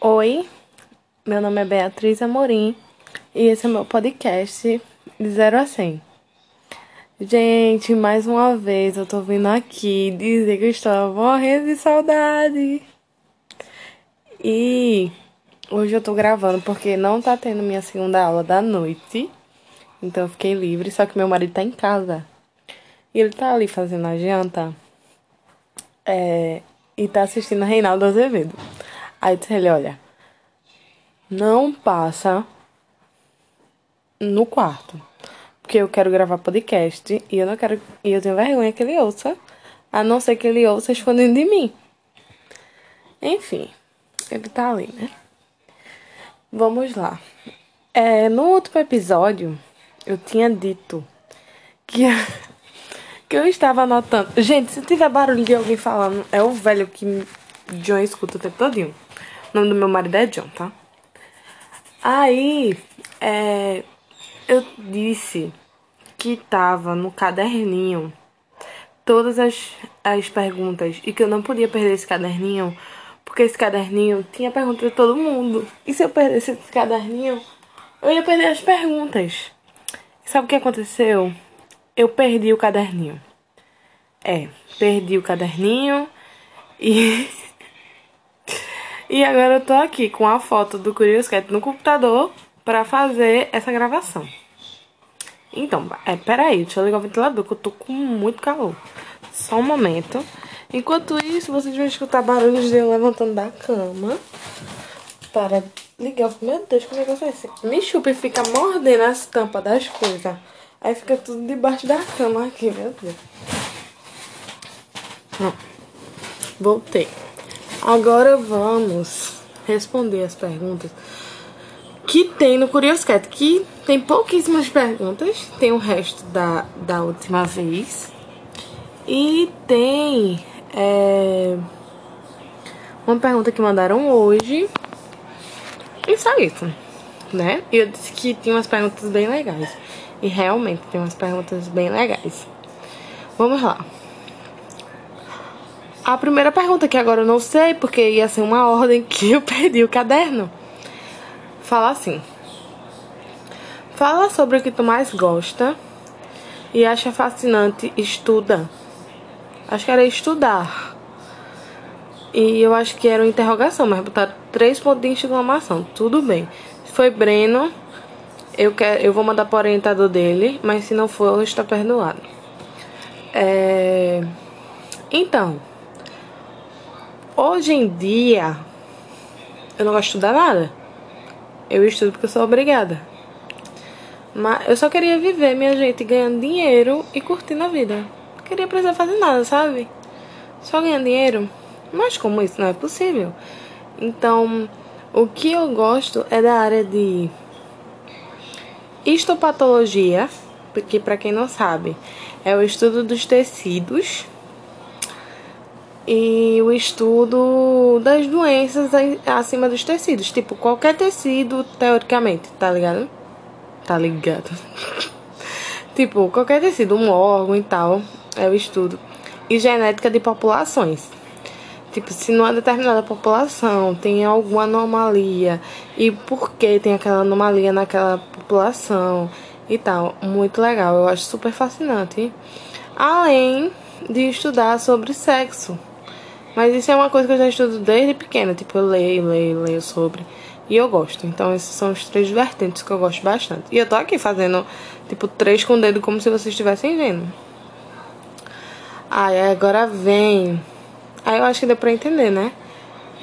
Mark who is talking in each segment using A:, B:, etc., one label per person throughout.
A: Oi, meu nome é Beatriz Amorim e esse é meu podcast de 0 a 100. Gente, mais uma vez eu tô vindo aqui dizer que eu estou morrendo de saudade. E hoje eu tô gravando porque não tá tendo minha segunda aula da noite. Então eu fiquei livre, só que meu marido tá em casa. E ele tá ali fazendo a janta. É, e tá assistindo Reinaldo Azevedo. Aí disse ele, olha, não passa no quarto. Porque eu quero gravar podcast e eu não quero. E eu tenho vergonha que ele ouça. A não ser que ele ouça escondendo de mim. Enfim, ele tá ali, né? Vamos lá. É, no último episódio, eu tinha dito que, que eu estava anotando. Gente, se tiver barulho de alguém falando, é o velho que John escuta o tempo todinho. O nome do meu marido é John, tá? Aí, é, eu disse que tava no caderninho todas as, as perguntas e que eu não podia perder esse caderninho porque esse caderninho tinha pergunta de todo mundo. E se eu perdesse esse caderninho, eu ia perder as perguntas. Sabe o que aconteceu? Eu perdi o caderninho. É, perdi o caderninho e. E agora eu tô aqui com a foto do Curious Cat no computador pra fazer essa gravação. Então, é, peraí, deixa eu ligar o ventilador que eu tô com muito calor. Só um momento. Enquanto isso, vocês vão escutar barulhos de eu levantando da cama para ligar. Meu Deus, como é que eu faço? Me chupa e fica mordendo as tampas das coisas. Aí fica tudo debaixo da cama aqui, meu Deus. Voltei. Agora vamos responder as perguntas que tem no Curious Cat, que tem pouquíssimas perguntas, tem o resto da, da última vez. E tem é, uma pergunta que mandaram hoje. E só isso, né? E eu disse que tinha umas perguntas bem legais. E realmente tem umas perguntas bem legais. Vamos lá. A primeira pergunta, que agora eu não sei, porque ia ser uma ordem que eu perdi o caderno. Fala assim. Fala sobre o que tu mais gosta e acha fascinante, estuda. Acho que era estudar. E eu acho que era uma interrogação, mas botaram três pontos de exclamação. Tudo bem. Foi Breno, eu, quero, eu vou mandar para orientador dele, mas se não for, estou perdoado. É... Então, Hoje em dia, eu não gosto de estudar nada. Eu estudo porque eu sou obrigada. Mas eu só queria viver, minha gente, ganhando dinheiro e curtindo a vida. Não queria precisar fazer nada, sabe? Só ganhar dinheiro. Mas como isso não é possível? Então, o que eu gosto é da área de histopatologia, porque para quem não sabe, é o estudo dos tecidos e o estudo das doenças acima dos tecidos. Tipo, qualquer tecido, teoricamente, tá ligado? Tá ligado? tipo, qualquer tecido, um órgão e tal, é o estudo. E genética de populações. Tipo, se numa determinada população tem alguma anomalia e por que tem aquela anomalia naquela população e tal. Muito legal, eu acho super fascinante. Além de estudar sobre sexo mas isso é uma coisa que eu já estudo desde pequena. Tipo, eu leio, leio, leio sobre. E eu gosto. Então, esses são os três vertentes que eu gosto bastante. E eu tô aqui fazendo, tipo, três com o dedo como se vocês estivessem vendo. Aí agora vem. Aí eu acho que deu pra entender, né?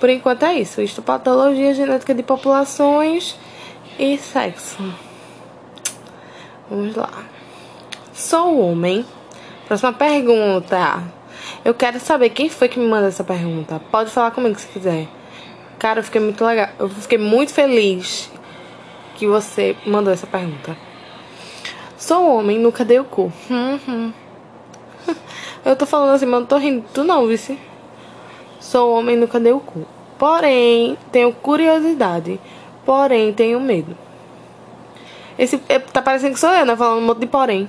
A: Por enquanto é isso. Histopatologia, genética de populações e sexo. Vamos lá. Sou homem. Próxima pergunta. Eu quero saber quem foi que me mandou essa pergunta. Pode falar comigo se quiser. Cara, eu fiquei muito legal. Eu fiquei muito feliz que você mandou essa pergunta. Sou homem, nunca dei o cu. Uhum. Eu tô falando assim, mas não tô rindo. Tu não, vice. Sou homem, nunca dei o cu. Porém, tenho curiosidade. Porém, tenho medo. Esse é, tá parecendo que sou eu, né? Falando um monte de porém.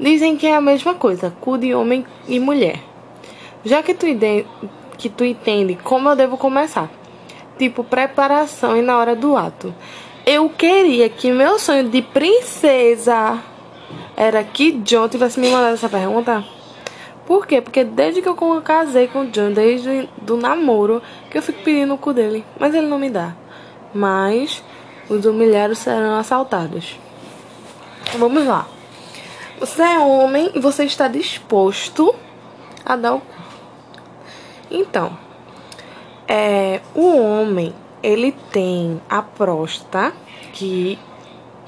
A: Dizem que é a mesma coisa, cu de homem e mulher. Já que tu, que tu entende como eu devo começar, tipo preparação e na hora do ato. Eu queria que meu sonho de princesa era que John tivesse me mandado essa pergunta. Por quê? Porque desde que eu casei com o John, desde do namoro, que eu fico pedindo o cu dele. Mas ele não me dá. Mas os humilhados serão assaltados. Vamos lá. Você é homem e você está disposto a dar o cu. Então, é, o homem, ele tem a próstata que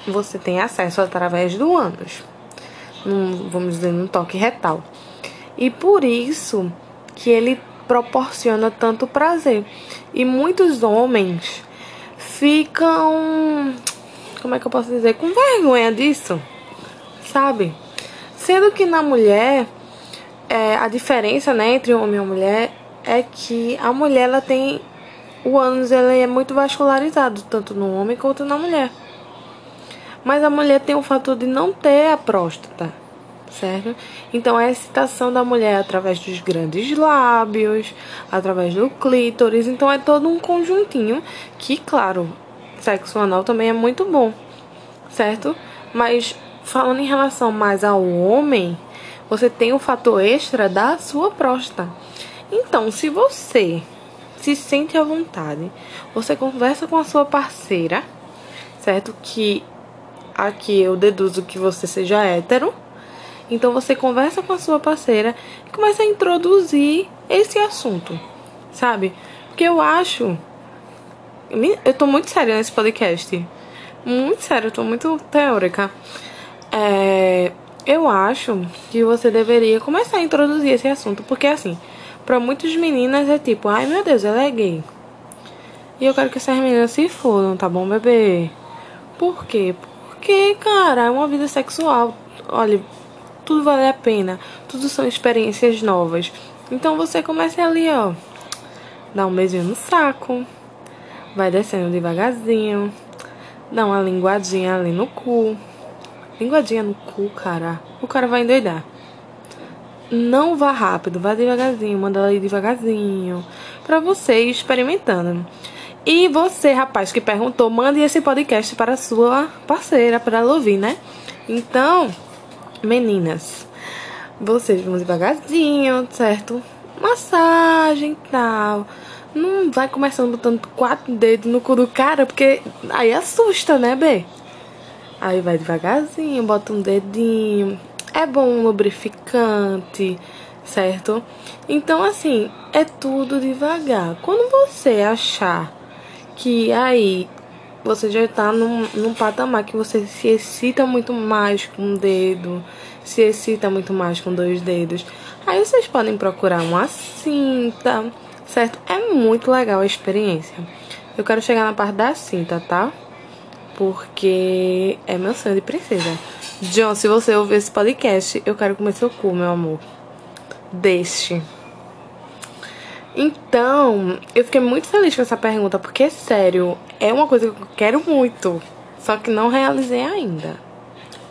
A: você tem acesso através do ânus. Num, vamos dizer, num toque retal. E por isso que ele proporciona tanto prazer. E muitos homens ficam, como é que eu posso dizer, com vergonha disso, sabe? Sendo que na mulher, é, a diferença né, entre homem e mulher é que a mulher ela tem o ânus ele é muito vascularizado, tanto no homem quanto na mulher. Mas a mulher tem o fator de não ter a próstata certo? Então é a excitação da mulher através dos grandes lábios, através do clítoris, então é todo um conjuntinho que, claro, sexo anal também é muito bom, certo? Mas falando em relação mais ao homem, você tem o fator extra da sua próstata. Então, se você se sente à vontade, você conversa com a sua parceira, certo? Que aqui eu deduzo que você seja hétero então você conversa com a sua parceira e começa a introduzir esse assunto, sabe? Porque eu acho. Eu tô muito séria nesse podcast. Muito séria, eu tô muito teórica. É, eu acho que você deveria começar a introduzir esse assunto. Porque assim, para muitas meninas é tipo, ai meu Deus, ela é gay. E eu quero que essas meninas se fodam, tá bom, bebê? Por quê? Porque, cara, é uma vida sexual. Olha, tudo vale a pena, tudo são experiências novas. Então você começa ali, ó, dá um beijinho no saco, vai descendo devagarzinho, dá uma linguadinha ali no cu. Linguadinha no cu, cara. O cara vai endoidar. Não vá rápido, vá devagarzinho, manda ela ir devagarzinho. Pra você ir experimentando. E você, rapaz, que perguntou, mande esse podcast para sua parceira, para ela ouvir, né? Então, Meninas, vocês vão devagarzinho, certo? Massagem e tal. Não vai começando botando quatro dedos no cu do cara, porque aí assusta, né, B? Aí vai devagarzinho, bota um dedinho. É bom um lubrificante, certo? Então, assim, é tudo devagar. Quando você achar que aí você já está num, num patamar que você se excita muito mais com um dedo, se excita muito mais com dois dedos. Aí vocês podem procurar uma cinta, certo? É muito legal a experiência. Eu quero chegar na parte da cinta, tá? Porque é meu sonho de princesa. John, se você ouvir esse podcast, eu quero comer seu cu, meu amor. Deixe. Então, eu fiquei muito feliz com essa pergunta, porque, sério, é uma coisa que eu quero muito, só que não realizei ainda.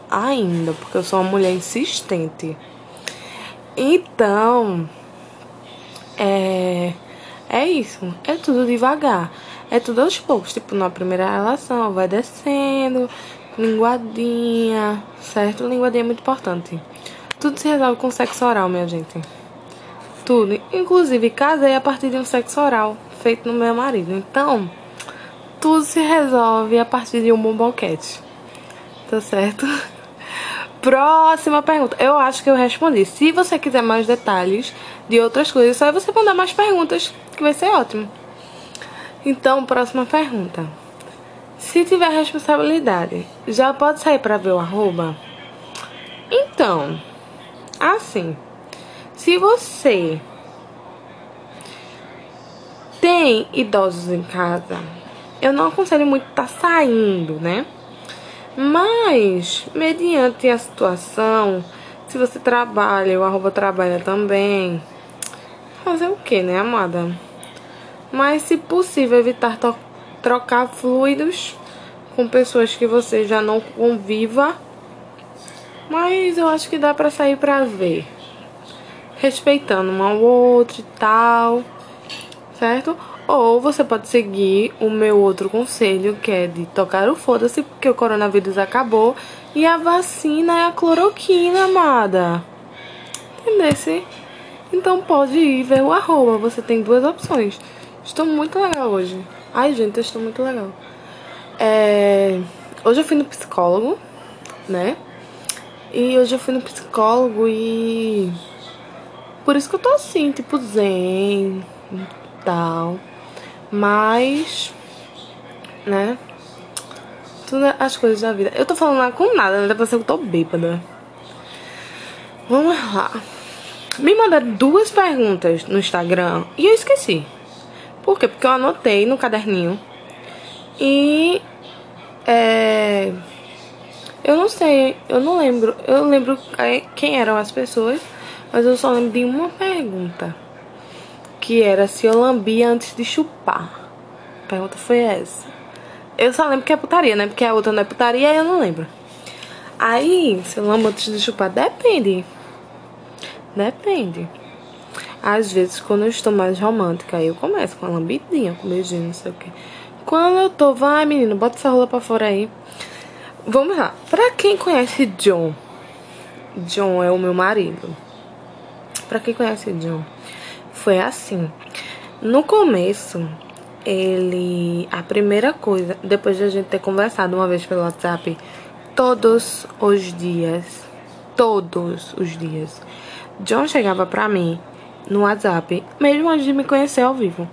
A: Ainda, porque eu sou uma mulher insistente. Então, é. É isso. É tudo devagar. É tudo aos poucos. Tipo, na primeira relação, vai descendo, linguadinha, certo? Linguadinha é muito importante. Tudo se resolve com sexo oral, minha gente tudo. Inclusive, casei a partir de um sexo oral feito no meu marido. Então, tudo se resolve a partir de um bom boquete. Tá certo? Próxima pergunta. Eu acho que eu respondi. Se você quiser mais detalhes de outras coisas, só é você mandar mais perguntas, que vai ser ótimo. Então, próxima pergunta. Se tiver responsabilidade, já pode sair para ver o arroba? Então, assim. Se você tem idosos em casa, eu não aconselho muito estar tá saindo, né? Mas, mediante a situação, se você trabalha, o arroba trabalha também, fazer o que, né, amada? Mas, se possível, evitar trocar fluidos com pessoas que você já não conviva. Mas eu acho que dá pra sair pra ver respeitando um ao outro e tal, certo? Ou você pode seguir o meu outro conselho, que é de tocar o foda-se, porque o coronavírus acabou e a vacina é a cloroquina, amada. Entendesse? Então pode ir ver o arroba, você tem duas opções. Estou muito legal hoje. Ai, gente, eu estou muito legal. É... Hoje eu fui no psicólogo, né? E hoje eu fui no psicólogo e. Por isso que eu tô assim, tipo, zen e tal. Mas. Né? Tudo as coisas da vida. Eu tô falando lá com nada, né? Dá pra ser que eu tô bêbada. Vamos lá. Me mandaram duas perguntas no Instagram e eu esqueci. Por quê? Porque eu anotei no caderninho. E. É. Eu não sei, eu não lembro. Eu lembro quem eram as pessoas, mas eu só lembro de uma pergunta. Que era se eu lambia antes de chupar. A pergunta foi essa. Eu só lembro que é putaria, né? Porque a outra não é putaria, eu não lembro. Aí, se eu lambo antes de chupar, depende. Depende. Às vezes, quando eu estou mais romântica, aí eu começo com a lambidinha, com beijinho, não sei o que. Quando eu tô, vai menino, bota essa rola pra fora aí. Vamos lá. Pra quem conhece John, John é o meu marido. Pra quem conhece John, foi assim. No começo, ele. A primeira coisa, depois de a gente ter conversado uma vez pelo WhatsApp, todos os dias, todos os dias, John chegava pra mim no WhatsApp, mesmo antes de me conhecer ao vivo,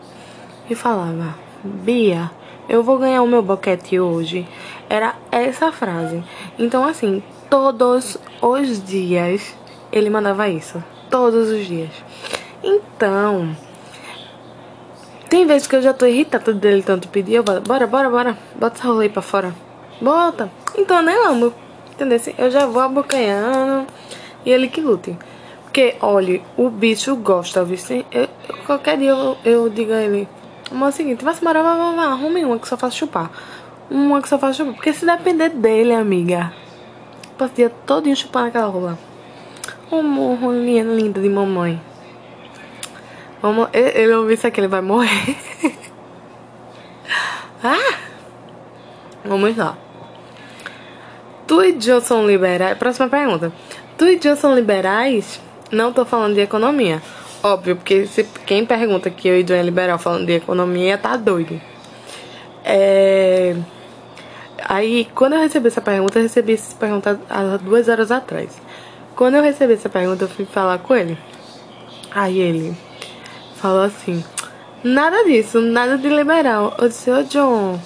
A: e falava: Bia, eu vou ganhar o meu boquete hoje. Era essa frase. Então, assim, todos os dias ele mandava isso. Todos os dias. Então, tem vezes que eu já tô irritada dele tanto pedir. Eu bora, bora, bora. Bota essa rola aí pra fora. Bota. Então, eu nem amo. Entendeu? Eu já vou abocanhando. E ele que lute. Porque, olha, o bicho gosta, viu? Qualquer dia eu, eu digo a ele. Mas é o seguinte, vai se morar, vai, vai, vai, arrume uma que só faz chupar. Uma que só faz chupar. Porque se depender dele, amiga, passo o dia todinho chupando aquela rola. Uma rolinha linda de mamãe. Vamos, ele ouviu isso aqui, ele vai morrer. ah! Vamos lá. Tu e Joe são liberais? Próxima pergunta. Tu e Joe são liberais? Não tô falando de economia. Óbvio, porque se, quem pergunta que eu e John é liberal falando de economia tá doido. É... Aí, quando eu recebi essa pergunta, eu recebi essa pergunta há duas horas atrás. Quando eu recebi essa pergunta, eu fui falar com ele. Aí ele falou assim: Nada disso, nada de liberal. Eu disse: Ô John,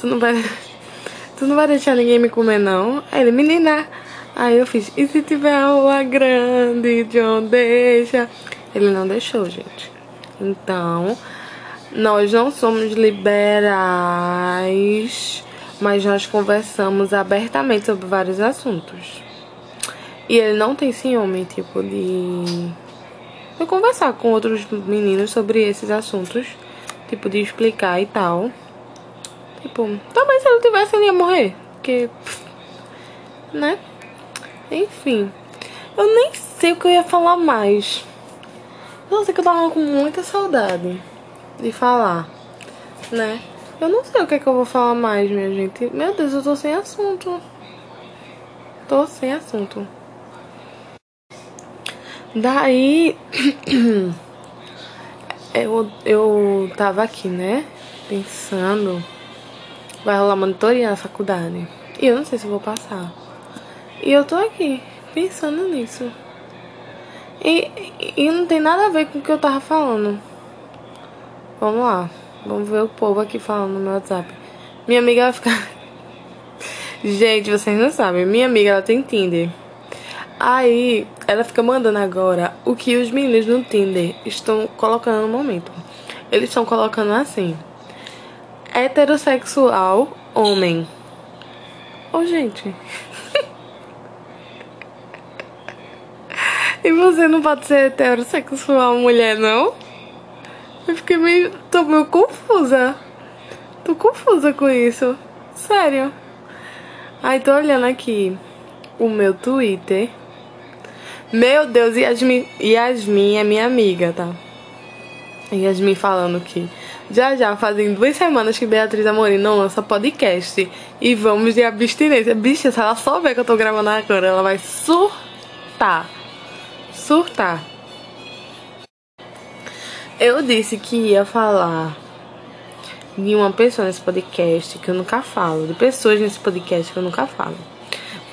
A: tu não vai. Tu não vai deixar ninguém me comer, não? Aí ele, menina. Aí eu fiz: E se tiver uma grande, John, deixa. Ele não deixou, gente. Então, nós não somos liberais, mas nós conversamos abertamente sobre vários assuntos. E ele não tem ciúme, tipo, de. de conversar com outros meninos sobre esses assuntos. Tipo, de explicar e tal. Tipo, também se ele tivesse, ele ia morrer. Porque. Né? Enfim. Eu nem sei o que eu ia falar mais. Nossa, que eu tava com muita saudade de falar, né? Eu não sei o que é que eu vou falar mais, minha gente. Meu Deus, eu tô sem assunto. Tô sem assunto. Daí, eu, eu tava aqui, né? Pensando, vai rolar monitoria na faculdade. E eu não sei se eu vou passar. E eu tô aqui, pensando nisso. E, e não tem nada a ver com o que eu tava falando. Vamos lá. Vamos ver o povo aqui falando no meu WhatsApp. Minha amiga vai ficar. Gente, vocês não sabem. Minha amiga ela tem Tinder. Aí ela fica mandando agora o que os meninos no Tinder estão colocando no momento. Eles estão colocando assim: heterossexual homem. Ô, oh, gente. E você não pode ser heterossexual mulher, não? Eu fiquei meio. tô meio confusa. Tô confusa com isso. Sério. Ai, tô olhando aqui o meu Twitter. Meu Deus, Yasmin, Yasmin é minha amiga, tá? Yasmin falando que já já fazem duas semanas que Beatriz Amorim não lança podcast e vamos de abstinência. Bicha, se ela só ver que eu tô gravando agora, ela vai surtar. Surtar. Eu disse que ia falar de uma pessoa nesse podcast que eu nunca falo, de pessoas nesse podcast que eu nunca falo.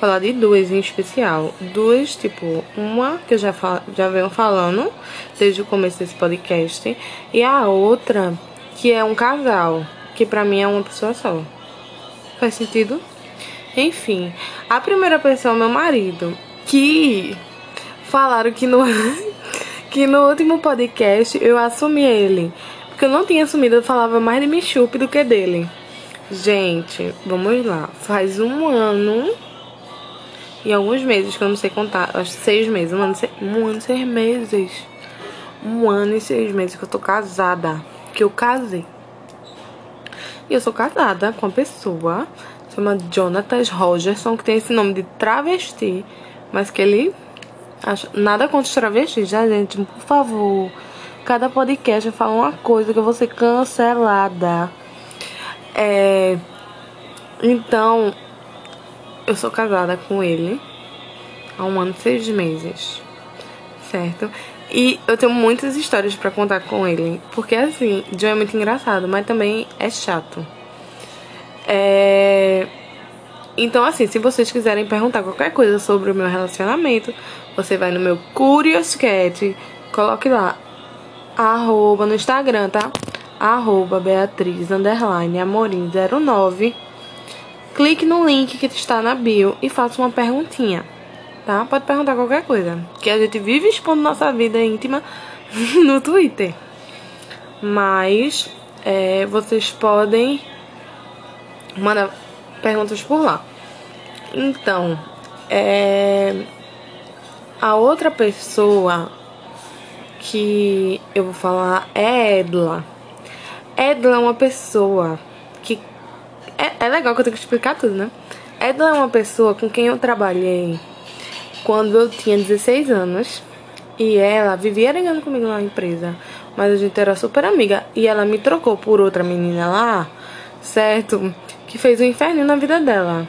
A: Falar de duas em especial. Duas, tipo, uma que eu já, já venho falando desde o começo desse podcast, e a outra que é um casal, que pra mim é uma pessoa só. Faz sentido? Enfim, a primeira pessoa é meu marido, que falaram que no, que no último podcast eu assumi ele. Porque eu não tinha assumido, eu falava mais de Michup do que dele. Gente, vamos lá. Faz um ano e alguns meses que eu não sei contar. Acho seis meses. Um ano, um ano e seis meses. Um ano e seis meses que eu tô casada. Que eu casei. E eu sou casada com uma pessoa chama Jonathan Rogerson, que tem esse nome de travesti, mas que ele acha nada contra os travestis, já, gente, por favor. Cada podcast eu falo uma coisa que eu vou ser cancelada. É. Então, eu sou casada com ele há um ano e seis meses. Certo? E eu tenho muitas histórias para contar com ele. Porque assim, John é muito engraçado, mas também é chato. É. Então, assim, se vocês quiserem perguntar qualquer coisa sobre o meu relacionamento, você vai no meu Curious coloque lá arroba no Instagram, tá? Arroba Beatriz underline Amorim 09. Clique no link que está na bio e faça uma perguntinha, tá? Pode perguntar qualquer coisa, que a gente vive expondo nossa vida íntima no Twitter. Mas é, vocês podem mandar perguntas por lá. Então, é, a outra pessoa que eu vou falar é Edla. Edla é uma pessoa que. É, é legal que eu tenho que explicar tudo, né? Edla é uma pessoa com quem eu trabalhei quando eu tinha 16 anos. E ela vivia ligando comigo na empresa. Mas a gente era super amiga. E ela me trocou por outra menina lá, certo? Que fez um inferno na vida dela.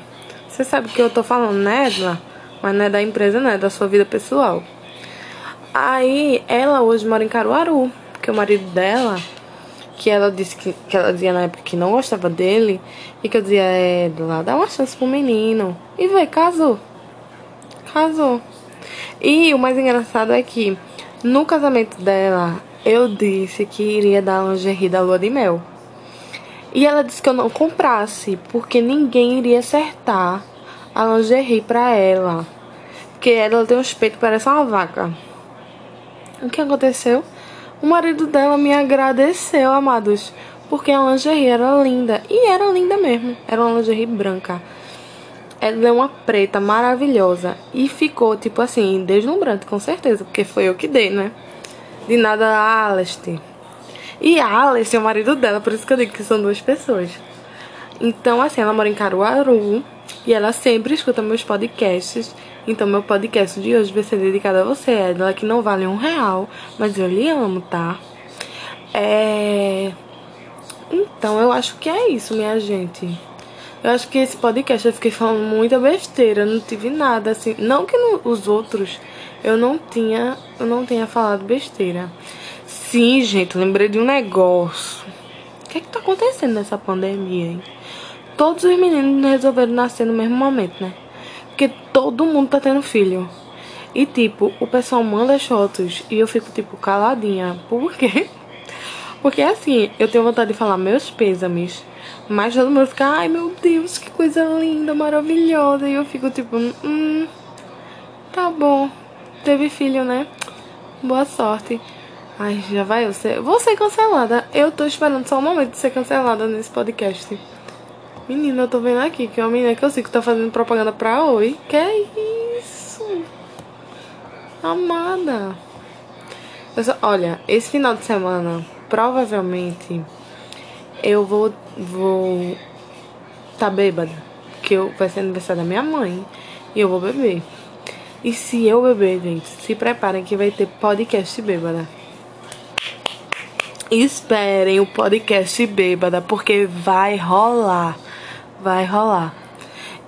A: Você sabe que eu tô falando, né, Edla? Mas não é da empresa, não, é da sua vida pessoal. Aí ela hoje mora em Caruaru, porque o marido dela, que ela disse que, que ela dizia na época que não gostava dele, e que eu dizia, é, lá, dá uma chance pro menino. E veio, casou. Casou. E o mais engraçado é que no casamento dela, eu disse que iria dar lingerie da lua de mel. E ela disse que eu não comprasse, porque ninguém iria acertar a lingerie pra ela. Porque ela tem um peitos que parece uma vaca. O que aconteceu? O marido dela me agradeceu, amados, porque a lingerie era linda. E era linda mesmo. Era uma lingerie branca. Ela é uma preta maravilhosa. E ficou, tipo assim, deslumbrante, com certeza. Porque foi eu que dei, né? De nada a. E a Aleste é o marido dela, por isso que eu digo que são duas pessoas. Então, assim, ela mora em Caruaru. E ela sempre escuta meus podcasts. Então, meu podcast de hoje vai ser dedicado a você, Edla, que não vale um real, mas eu lhe amo, tá? É. Então, eu acho que é isso, minha gente. Eu acho que esse podcast eu fiquei falando muita besteira, não tive nada assim. Não que no, os outros eu não tinha, eu não tenha falado besteira. Sim, gente, lembrei de um negócio. O que é que tá acontecendo nessa pandemia, hein? Todos os meninos resolveram nascer no mesmo momento, né? Porque todo mundo tá tendo filho. E tipo, o pessoal manda fotos e eu fico tipo caladinha. Por quê? Porque assim, eu tenho vontade de falar meus pêsames. Mas todo mundo fica, ai meu Deus, que coisa linda, maravilhosa. E eu fico tipo, hum, tá bom. Teve filho, né? Boa sorte. Ai, já vai eu ser. Vou ser cancelada. Eu tô esperando só o momento de ser cancelada nesse podcast. Menina, eu tô vendo aqui que é uma menina que eu sei que tá fazendo propaganda pra Oi. Que é isso? Amada. Só, olha, esse final de semana, provavelmente, eu vou. Vou. Tá bêbada. Que eu, vai ser aniversário da minha mãe. E eu vou beber. E se eu beber, gente, se preparem que vai ter podcast bêbada. Esperem o podcast bêbada, porque vai rolar. Vai rolar.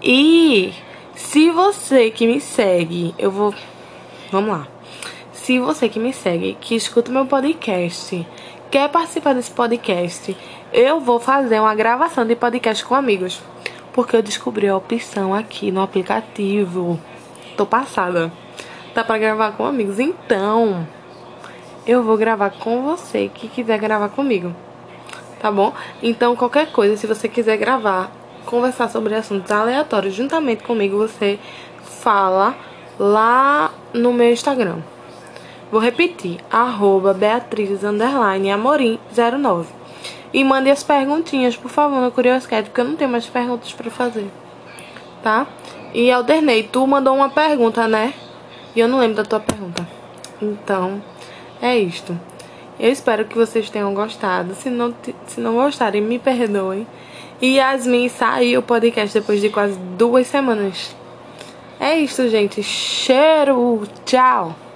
A: E se você que me segue, eu vou. Vamos lá. Se você que me segue, que escuta meu podcast, quer participar desse podcast, eu vou fazer uma gravação de podcast com amigos. Porque eu descobri a opção aqui no aplicativo. Tô passada. Tá pra gravar com amigos. Então, eu vou gravar com você que quiser gravar comigo. Tá bom? Então, qualquer coisa, se você quiser gravar, conversar sobre assuntos aleatórios juntamente comigo, você fala lá no meu Instagram. Vou repetir, arroba Beatriz Amorim 09. E mande as perguntinhas, por favor, no Curiosquete, porque eu não tenho mais perguntas para fazer. Tá? E Aldernei, tu mandou uma pergunta, né? E eu não lembro da tua pergunta. Então, é isto. Eu espero que vocês tenham gostado. Se não, se não gostarem, me perdoem. E Yasmin saiu o podcast depois de quase duas semanas. É isto, gente. Cheiro. Tchau.